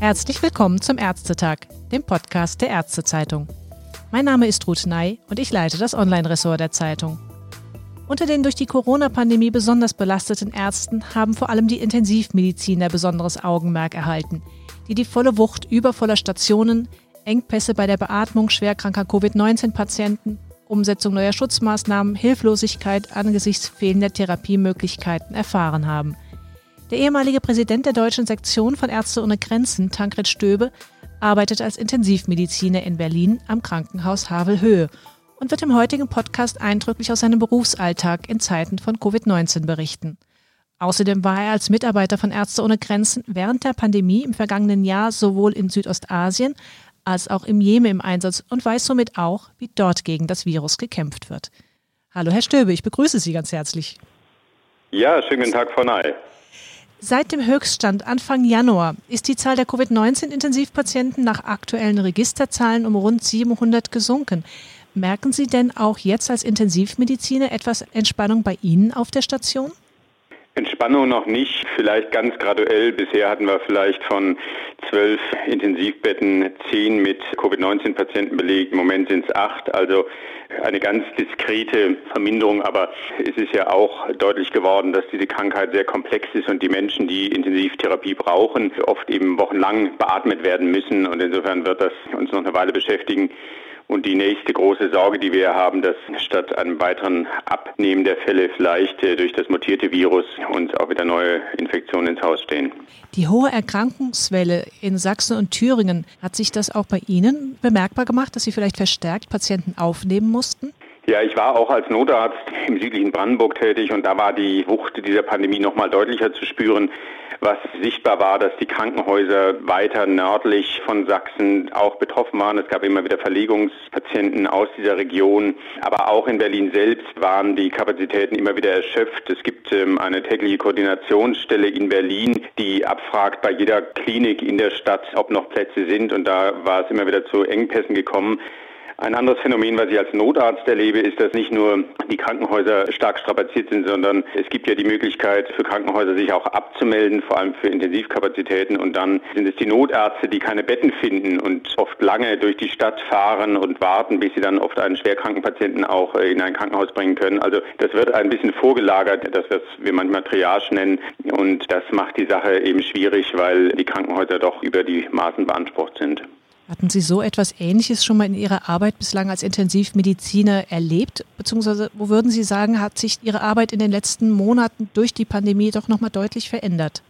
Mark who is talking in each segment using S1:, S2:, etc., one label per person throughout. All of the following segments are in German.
S1: Herzlich willkommen zum Ärztetag, dem Podcast der Ärztezeitung. Mein Name ist Ruth Ney und ich leite das Online-Ressort der Zeitung. Unter den durch die Corona-Pandemie besonders belasteten Ärzten haben vor allem die Intensivmediziner besonderes Augenmerk erhalten, die die volle Wucht übervoller Stationen, Engpässe bei der Beatmung schwerkranker Covid-19-Patienten, Umsetzung neuer Schutzmaßnahmen, Hilflosigkeit angesichts fehlender Therapiemöglichkeiten erfahren haben. Der ehemalige Präsident der deutschen Sektion von Ärzte ohne Grenzen, Tankred Stöbe, arbeitet als Intensivmediziner in Berlin am Krankenhaus Havelhöhe und wird im heutigen Podcast eindrücklich aus seinem Berufsalltag in Zeiten von Covid-19 berichten. Außerdem war er als Mitarbeiter von Ärzte ohne Grenzen während der Pandemie im vergangenen Jahr sowohl in Südostasien als auch im Jemen im Einsatz und weiß somit auch, wie dort gegen das Virus gekämpft wird. Hallo Herr Stöbe, ich begrüße Sie ganz herzlich.
S2: Ja, schönen guten Tag, Frau Ney.
S1: Seit dem Höchststand Anfang Januar ist die Zahl der Covid-19-Intensivpatienten nach aktuellen Registerzahlen um rund 700 gesunken. Merken Sie denn auch jetzt als Intensivmediziner etwas Entspannung bei Ihnen auf der Station?
S2: Entspannung noch nicht, vielleicht ganz graduell. Bisher hatten wir vielleicht von zwölf Intensivbetten zehn mit Covid-19-Patienten belegt. Im Moment sind es acht, also eine ganz diskrete Verminderung. Aber es ist ja auch deutlich geworden, dass diese Krankheit sehr komplex ist und die Menschen, die Intensivtherapie brauchen, oft eben wochenlang beatmet werden müssen. Und insofern wird das uns noch eine Weile beschäftigen. Und die nächste große Sorge, die wir haben, dass statt einem weiteren Abnehmen der Fälle vielleicht äh, durch das mutierte Virus uns auch wieder neue Infektionen ins Haus stehen.
S1: Die hohe Erkrankungswelle in Sachsen und Thüringen, hat sich das auch bei Ihnen bemerkbar gemacht, dass Sie vielleicht verstärkt Patienten aufnehmen mussten?
S2: Ja, ich war auch als Notarzt im südlichen Brandenburg tätig und da war die Wucht dieser Pandemie noch mal deutlicher zu spüren was sichtbar war, dass die Krankenhäuser weiter nördlich von Sachsen auch betroffen waren. Es gab immer wieder Verlegungspatienten aus dieser Region. Aber auch in Berlin selbst waren die Kapazitäten immer wieder erschöpft. Es gibt ähm, eine tägliche Koordinationsstelle in Berlin, die abfragt bei jeder Klinik in der Stadt, ob noch Plätze sind. Und da war es immer wieder zu Engpässen gekommen. Ein anderes Phänomen, was ich als Notarzt erlebe, ist, dass nicht nur die Krankenhäuser stark strapaziert sind, sondern es gibt ja die Möglichkeit für Krankenhäuser, sich auch abzumelden, vor allem für Intensivkapazitäten. Und dann sind es die Notärzte, die keine Betten finden und oft lange durch die Stadt fahren und warten, bis sie dann oft einen schwerkranken Patienten auch äh, in ein Krankenhaus bringen können. Also das wird ein bisschen vorgelagert, das was wir manchmal Triage nennen. Und das macht die Sache eben schwierig, weil die Krankenhäuser doch über die Maßen beansprucht sind.
S1: Hatten Sie so etwas Ähnliches schon mal in Ihrer Arbeit bislang als Intensivmediziner erlebt? Beziehungsweise, wo würden Sie sagen, hat sich Ihre Arbeit in den letzten Monaten durch die Pandemie doch nochmal deutlich verändert?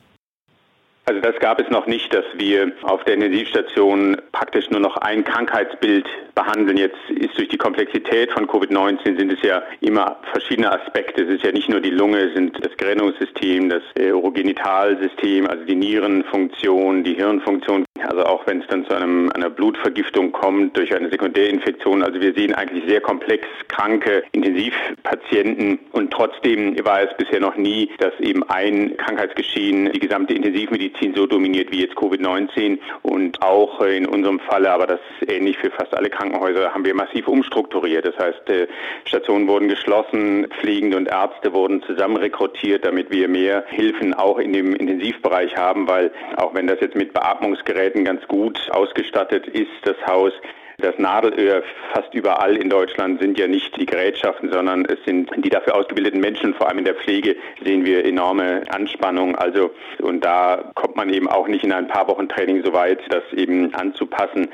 S2: Also das gab es noch nicht, dass wir auf der Intensivstation praktisch nur noch ein Krankheitsbild behandeln. Jetzt ist durch die Komplexität von Covid-19 sind es ja immer verschiedene Aspekte. Es ist ja nicht nur die Lunge, es sind das Gerinnungssystem, das Urogenitalsystem, also die Nierenfunktion, die Hirnfunktion. Also auch wenn es dann zu einem, einer Blutvergiftung kommt durch eine Sekundärinfektion. Also wir sehen eigentlich sehr komplex kranke Intensivpatienten und trotzdem war es bisher noch nie, dass eben ein Krankheitsgeschehen die gesamte Intensivmedizin so dominiert wie jetzt Covid-19 und auch in unserem Falle, aber das ist ähnlich für fast alle Krankenhäuser, haben wir massiv umstrukturiert. Das heißt, äh, Stationen wurden geschlossen, Pflegende und Ärzte wurden zusammen rekrutiert, damit wir mehr Hilfen auch in dem Intensivbereich haben, weil auch wenn das jetzt mit Beatmungsgeräten Geräten ganz gut ausgestattet ist, das Haus. Das Nadelöhr fast überall in Deutschland sind ja nicht die Gerätschaften, sondern es sind die dafür ausgebildeten Menschen. Vor allem in der Pflege sehen wir enorme Anspannung. Also, und da kommt man eben auch nicht in ein paar Wochen Training so weit, das eben anzupassen.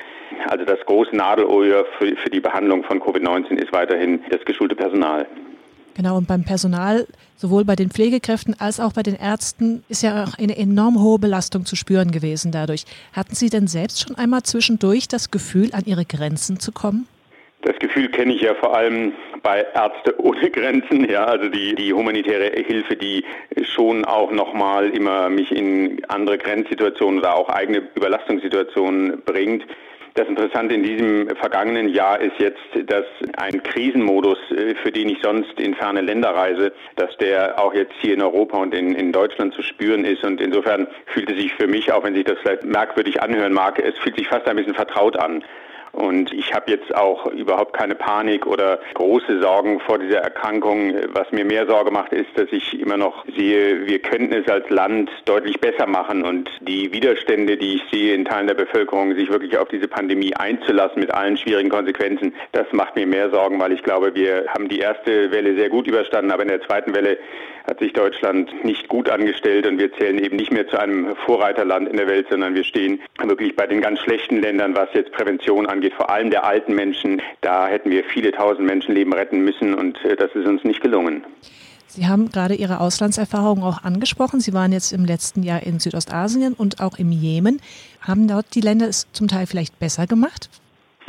S2: Also das große Nadelöhr für, für die Behandlung von Covid-19 ist weiterhin das geschulte Personal.
S1: Genau, und beim Personal, sowohl bei den Pflegekräften als auch bei den Ärzten, ist ja auch eine enorm hohe Belastung zu spüren gewesen dadurch. Hatten Sie denn selbst schon einmal zwischendurch das Gefühl, an Ihre Grenzen zu kommen?
S2: Das Gefühl kenne ich ja vor allem bei Ärzte ohne Grenzen, ja, also die, die humanitäre Hilfe, die schon auch nochmal immer mich in andere Grenzsituationen oder auch eigene Überlastungssituationen bringt. Das Interessante in diesem vergangenen Jahr ist jetzt, dass ein Krisenmodus, äh, für den ich sonst in ferne Länder reise, dass der auch jetzt hier in Europa und in, in Deutschland zu spüren ist. Und insofern fühlt es sich für mich, auch wenn sich das vielleicht merkwürdig anhören mag, es fühlt sich fast ein bisschen vertraut an. Und ich habe jetzt auch überhaupt keine Panik oder große Sorgen vor dieser Erkrankung. Was mir mehr Sorge macht, ist, dass ich immer noch sehe, wir könnten es als Land deutlich besser machen. Und die Widerstände, die ich sehe in Teilen der Bevölkerung, sich wirklich auf diese Pandemie einzulassen mit allen schwierigen Konsequenzen, das macht mir mehr Sorgen, weil ich glaube, wir haben die erste Welle sehr gut überstanden, aber in der zweiten Welle hat sich Deutschland nicht gut angestellt und wir zählen eben nicht mehr zu einem Vorreiterland in der Welt, sondern wir stehen wirklich bei den ganz schlechten Ländern, was jetzt Prävention angeht, vor allem der alten Menschen. Da hätten wir viele tausend Menschenleben retten müssen und äh, das ist uns nicht gelungen.
S1: Sie haben gerade Ihre Auslandserfahrungen auch angesprochen. Sie waren jetzt im letzten Jahr in Südostasien und auch im Jemen. Haben dort die Länder es zum Teil vielleicht besser gemacht?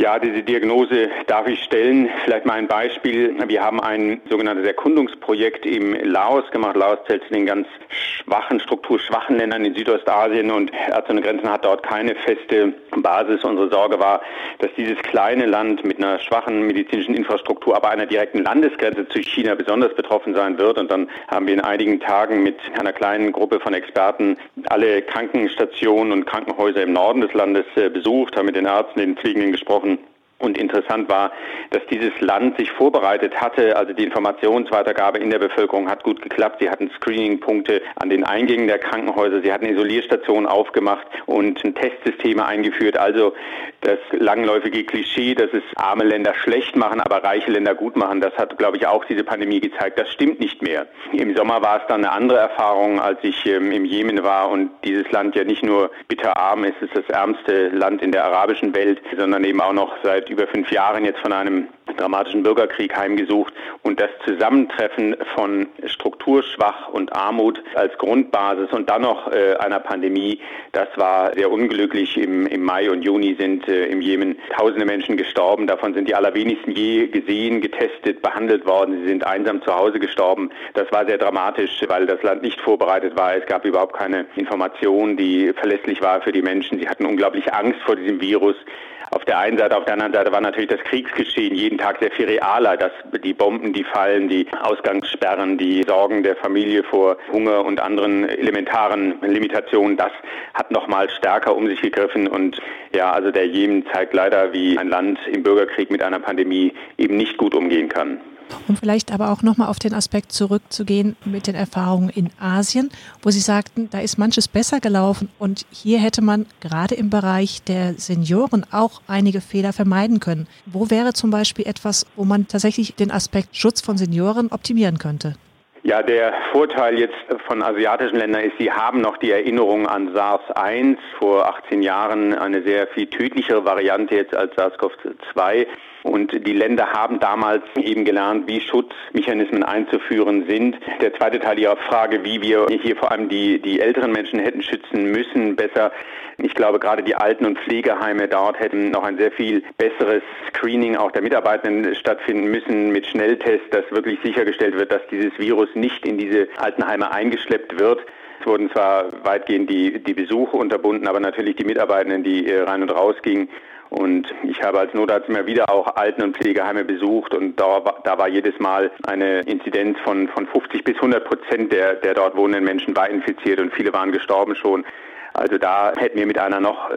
S2: Ja, diese Diagnose darf ich stellen. Vielleicht mal ein Beispiel. Wir haben ein sogenanntes Erkundungsprojekt im Laos gemacht. Laos zählt zu den ganz schwachen, strukturschwachen Ländern in Südostasien und Ärzte ohne Grenzen hat dort keine feste Basis. Unsere Sorge war, dass dieses kleine Land mit einer schwachen medizinischen Infrastruktur, aber einer direkten Landesgrenze zu China besonders betroffen sein wird. Und dann haben wir in einigen Tagen mit einer kleinen Gruppe von Experten alle Krankenstationen und Krankenhäuser im Norden des Landes äh, besucht, haben mit den Ärzten, den Pflegenden gesprochen und interessant war, dass dieses Land sich vorbereitet hatte. Also die Informationsweitergabe in der Bevölkerung hat gut geklappt. Sie hatten Screening-Punkte an den Eingängen der Krankenhäuser. Sie hatten Isolierstationen aufgemacht und Testsysteme eingeführt. Also das langläufige Klischee, dass es arme Länder schlecht machen, aber reiche Länder gut machen, das hat, glaube ich, auch diese Pandemie gezeigt. Das stimmt nicht mehr. Im Sommer war es dann eine andere Erfahrung, als ich ähm, im Jemen war und dieses Land ja nicht nur bitterarm ist, es ist das ärmste Land in der arabischen Welt, sondern eben auch noch seit über fünf Jahren jetzt von einem dramatischen Bürgerkrieg heimgesucht und das Zusammentreffen von strukturschwach und Armut als Grundbasis und dann noch äh, einer Pandemie, das war sehr unglücklich. Im, im Mai und Juni sind äh, im Jemen tausende Menschen gestorben. Davon sind die allerwenigsten je gesehen, getestet, behandelt worden. Sie sind einsam zu Hause gestorben. Das war sehr dramatisch, weil das Land nicht vorbereitet war. Es gab überhaupt keine Information, die verlässlich war für die Menschen. Sie hatten unglaublich Angst vor diesem Virus auf der einen Seite, auf der anderen Seite war natürlich das Kriegsgeschehen jeden Tag sehr viel realer, dass die Bomben, die fallen, die Ausgangssperren, die Sorgen der Familie vor Hunger und anderen elementaren Limitationen, das hat noch mal stärker um sich gegriffen und ja, also der Jemen zeigt leider, wie ein Land im Bürgerkrieg mit einer Pandemie eben nicht gut umgehen kann.
S1: Um vielleicht aber auch nochmal auf den Aspekt zurückzugehen mit den Erfahrungen in Asien, wo Sie sagten, da ist manches besser gelaufen und hier hätte man gerade im Bereich der Senioren auch einige Fehler vermeiden können. Wo wäre zum Beispiel etwas, wo man tatsächlich den Aspekt Schutz von Senioren optimieren könnte?
S2: Ja, der Vorteil jetzt von asiatischen Ländern ist, sie haben noch die Erinnerung an SARS-1 vor 18 Jahren, eine sehr viel tödlichere Variante jetzt als SARS-CoV-2. Und die Länder haben damals eben gelernt, wie Schutzmechanismen einzuführen sind. Der zweite Teil Ihrer Frage, wie wir hier vor allem die, die älteren Menschen hätten schützen müssen, besser. Ich glaube, gerade die Alten- und Pflegeheime dort hätten noch ein sehr viel besseres Screening auch der Mitarbeitenden stattfinden müssen mit Schnelltests, dass wirklich sichergestellt wird, dass dieses Virus nicht in diese Altenheime eingeschleppt wird. Es wurden zwar weitgehend die, die Besuche unterbunden, aber natürlich die Mitarbeitenden, die äh, rein und raus gingen. Und ich habe als Notarzt immer wieder auch Alten- und Pflegeheime besucht und da, da war jedes Mal eine Inzidenz von, von 50 bis 100 Prozent der, der dort wohnenden Menschen war infiziert und viele waren gestorben schon. Also da hätten wir mit einer noch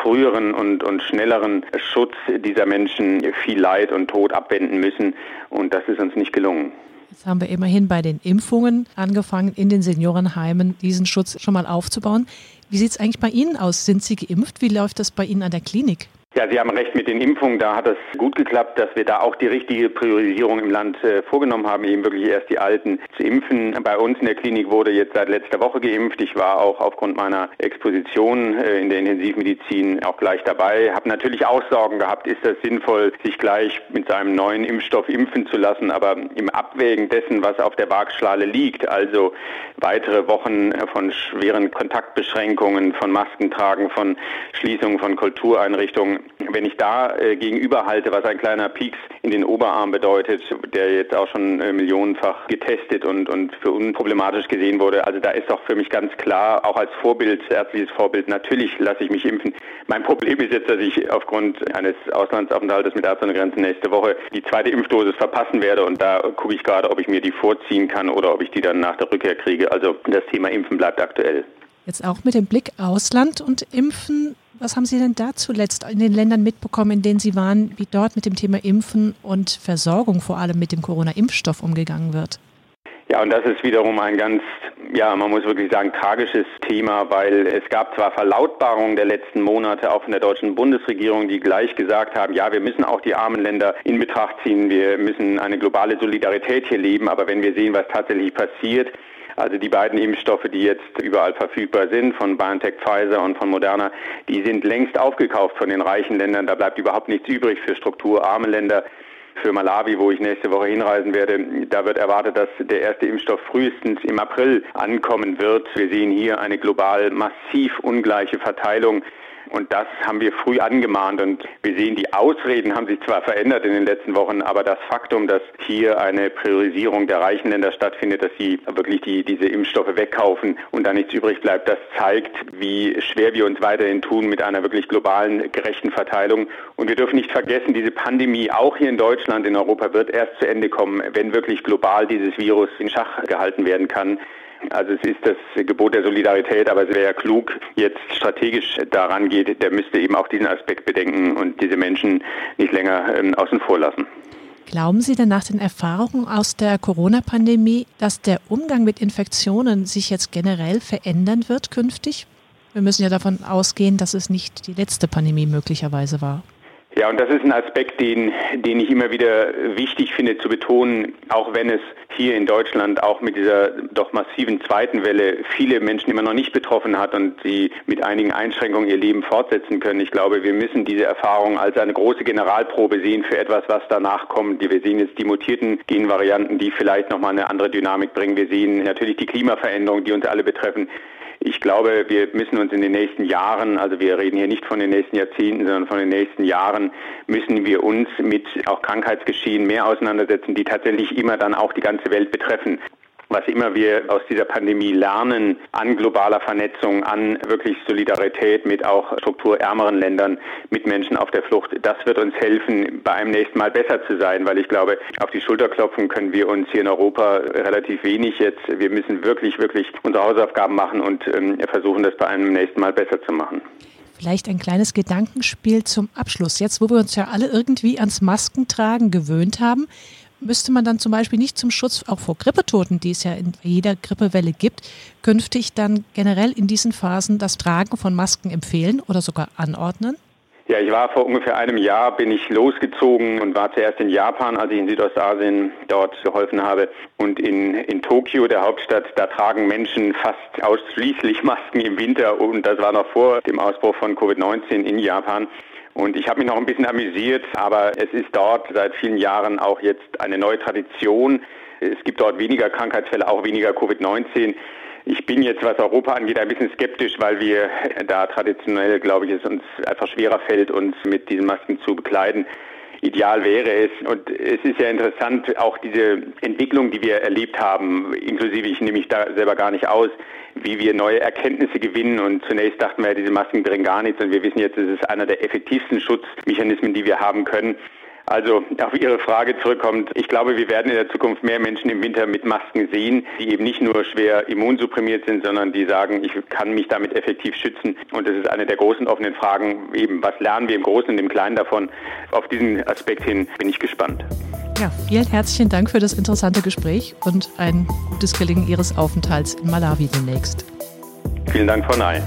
S2: früheren und, und schnelleren Schutz dieser Menschen viel Leid und Tod abwenden müssen und das ist uns nicht gelungen.
S1: Jetzt haben wir immerhin bei den Impfungen angefangen, in den Seniorenheimen diesen Schutz schon mal aufzubauen. Wie sieht es eigentlich bei Ihnen aus? Sind Sie geimpft? Wie läuft das bei Ihnen an der Klinik?
S2: Ja, Sie haben recht mit den Impfungen. Da hat es gut geklappt, dass wir da auch die richtige Priorisierung im Land äh, vorgenommen haben, eben wirklich erst die Alten zu impfen. Bei uns in der Klinik wurde jetzt seit letzter Woche geimpft. Ich war auch aufgrund meiner Exposition äh, in der Intensivmedizin auch gleich dabei. Habe natürlich auch Sorgen gehabt, ist das sinnvoll, sich gleich mit seinem neuen Impfstoff impfen zu lassen. Aber im Abwägen dessen, was auf der Waagschale liegt, also weitere Wochen von schweren Kontaktbeschränkungen, von Maskentragen, von Schließungen von Kultureinrichtungen, wenn ich da äh, gegenüberhalte, was ein kleiner Pieks in den Oberarm bedeutet, der jetzt auch schon äh, millionenfach getestet und, und für unproblematisch gesehen wurde, also da ist doch für mich ganz klar, auch als Vorbild, ärztliches Vorbild, natürlich lasse ich mich impfen. Mein Problem ist jetzt, dass ich aufgrund eines Auslandsaufenthaltes mit Ärzte ohne Grenzen nächste Woche die zweite Impfdosis verpassen werde und da gucke ich gerade, ob ich mir die vorziehen kann oder ob ich die dann nach der Rückkehr kriege. Also das Thema Impfen bleibt aktuell.
S1: Jetzt auch mit dem Blick Ausland und Impfen. Was haben Sie denn da zuletzt in den Ländern mitbekommen, in denen Sie waren, wie dort mit dem Thema Impfen und Versorgung vor allem mit dem Corona-Impfstoff umgegangen wird?
S2: Ja, und das ist wiederum ein ganz, ja, man muss wirklich sagen, tragisches Thema, weil es gab zwar Verlautbarungen der letzten Monate auch von der deutschen Bundesregierung, die gleich gesagt haben, ja, wir müssen auch die armen Länder in Betracht ziehen, wir müssen eine globale Solidarität hier leben, aber wenn wir sehen, was tatsächlich passiert, also die beiden Impfstoffe, die jetzt überall verfügbar sind, von BioNTech Pfizer und von Moderna, die sind längst aufgekauft von den reichen Ländern. Da bleibt überhaupt nichts übrig für strukturarme Länder für Malawi, wo ich nächste Woche hinreisen werde, da wird erwartet, dass der erste Impfstoff frühestens im April ankommen wird. Wir sehen hier eine global massiv ungleiche Verteilung und das haben wir früh angemahnt. Und wir sehen, die Ausreden haben sich zwar verändert in den letzten Wochen, aber das Faktum, dass hier eine Priorisierung der reichen Länder stattfindet, dass sie wirklich die, diese Impfstoffe wegkaufen und da nichts übrig bleibt, das zeigt, wie schwer wir uns weiterhin tun mit einer wirklich globalen, gerechten Verteilung. Und wir dürfen nicht vergessen, diese Pandemie auch hier in Deutschland, in Europa wird erst zu Ende kommen, wenn wirklich global dieses Virus in Schach gehalten werden kann. Also es ist das Gebot der Solidarität, aber wer klug jetzt strategisch daran geht, der müsste eben auch diesen Aspekt bedenken und diese Menschen nicht länger ähm, außen vor lassen.
S1: Glauben Sie denn nach den Erfahrungen aus der Corona-Pandemie, dass der Umgang mit Infektionen sich jetzt generell verändern wird künftig? Wir müssen ja davon ausgehen, dass es nicht die letzte Pandemie möglicherweise war.
S2: Ja, und das ist ein Aspekt, den, den ich immer wieder wichtig finde zu betonen, auch wenn es hier in Deutschland auch mit dieser doch massiven zweiten Welle viele Menschen immer noch nicht betroffen hat und sie mit einigen Einschränkungen ihr Leben fortsetzen können. Ich glaube, wir müssen diese Erfahrung als eine große Generalprobe sehen für etwas, was danach kommt. Wir sehen jetzt die mutierten Genvarianten, die vielleicht nochmal eine andere Dynamik bringen. Wir sehen natürlich die Klimaveränderungen, die uns alle betreffen. Ich glaube, wir müssen uns in den nächsten Jahren, also wir reden hier nicht von den nächsten Jahrzehnten, sondern von den nächsten Jahren, müssen wir uns mit auch Krankheitsgeschehen mehr auseinandersetzen, die tatsächlich immer dann auch die ganze Welt betreffen was immer wir aus dieser Pandemie lernen an globaler Vernetzung, an wirklich Solidarität mit auch strukturärmeren Ländern, mit Menschen auf der Flucht, das wird uns helfen, bei einem nächsten Mal besser zu sein, weil ich glaube, auf die Schulter klopfen können wir uns hier in Europa relativ wenig jetzt. Wir müssen wirklich, wirklich unsere Hausaufgaben machen und ähm, versuchen, das bei einem nächsten Mal besser zu machen.
S1: Vielleicht ein kleines Gedankenspiel zum Abschluss. Jetzt, wo wir uns ja alle irgendwie ans Maskentragen gewöhnt haben, müsste man dann zum Beispiel nicht zum Schutz auch vor Grippetoten, die es ja in jeder Grippewelle gibt, künftig dann generell in diesen Phasen das Tragen von Masken empfehlen oder sogar anordnen?
S2: Ja, ich war vor ungefähr einem Jahr, bin ich losgezogen und war zuerst in Japan, als ich in Südostasien dort geholfen habe. Und in, in Tokio, der Hauptstadt, da tragen Menschen fast ausschließlich Masken im Winter. Und das war noch vor dem Ausbruch von Covid-19 in Japan. Und ich habe mich noch ein bisschen amüsiert, aber es ist dort seit vielen Jahren auch jetzt eine neue Tradition. Es gibt dort weniger Krankheitsfälle, auch weniger Covid-19. Ich bin jetzt, was Europa angeht, ein bisschen skeptisch, weil wir da traditionell, glaube ich, es uns einfach schwerer fällt, uns mit diesen Masken zu bekleiden. Ideal wäre es. Und es ist ja interessant, auch diese Entwicklung, die wir erlebt haben, inklusive ich nehme mich da selber gar nicht aus, wie wir neue Erkenntnisse gewinnen. Und zunächst dachten wir, diese Masken bringen gar nichts. Und wir wissen jetzt, es ist einer der effektivsten Schutzmechanismen, die wir haben können. Also auf Ihre Frage zurückkommt, ich glaube, wir werden in der Zukunft mehr Menschen im Winter mit Masken sehen, die eben nicht nur schwer immunsupprimiert sind, sondern die sagen, ich kann mich damit effektiv schützen. Und das ist eine der großen offenen Fragen, eben was lernen wir im Großen und im Kleinen davon. Auf diesen Aspekt hin bin ich gespannt.
S1: Ja, vielen herzlichen Dank für das interessante Gespräch und ein gutes Gelingen Ihres Aufenthalts in Malawi demnächst.
S2: Vielen Dank, Frau Ney.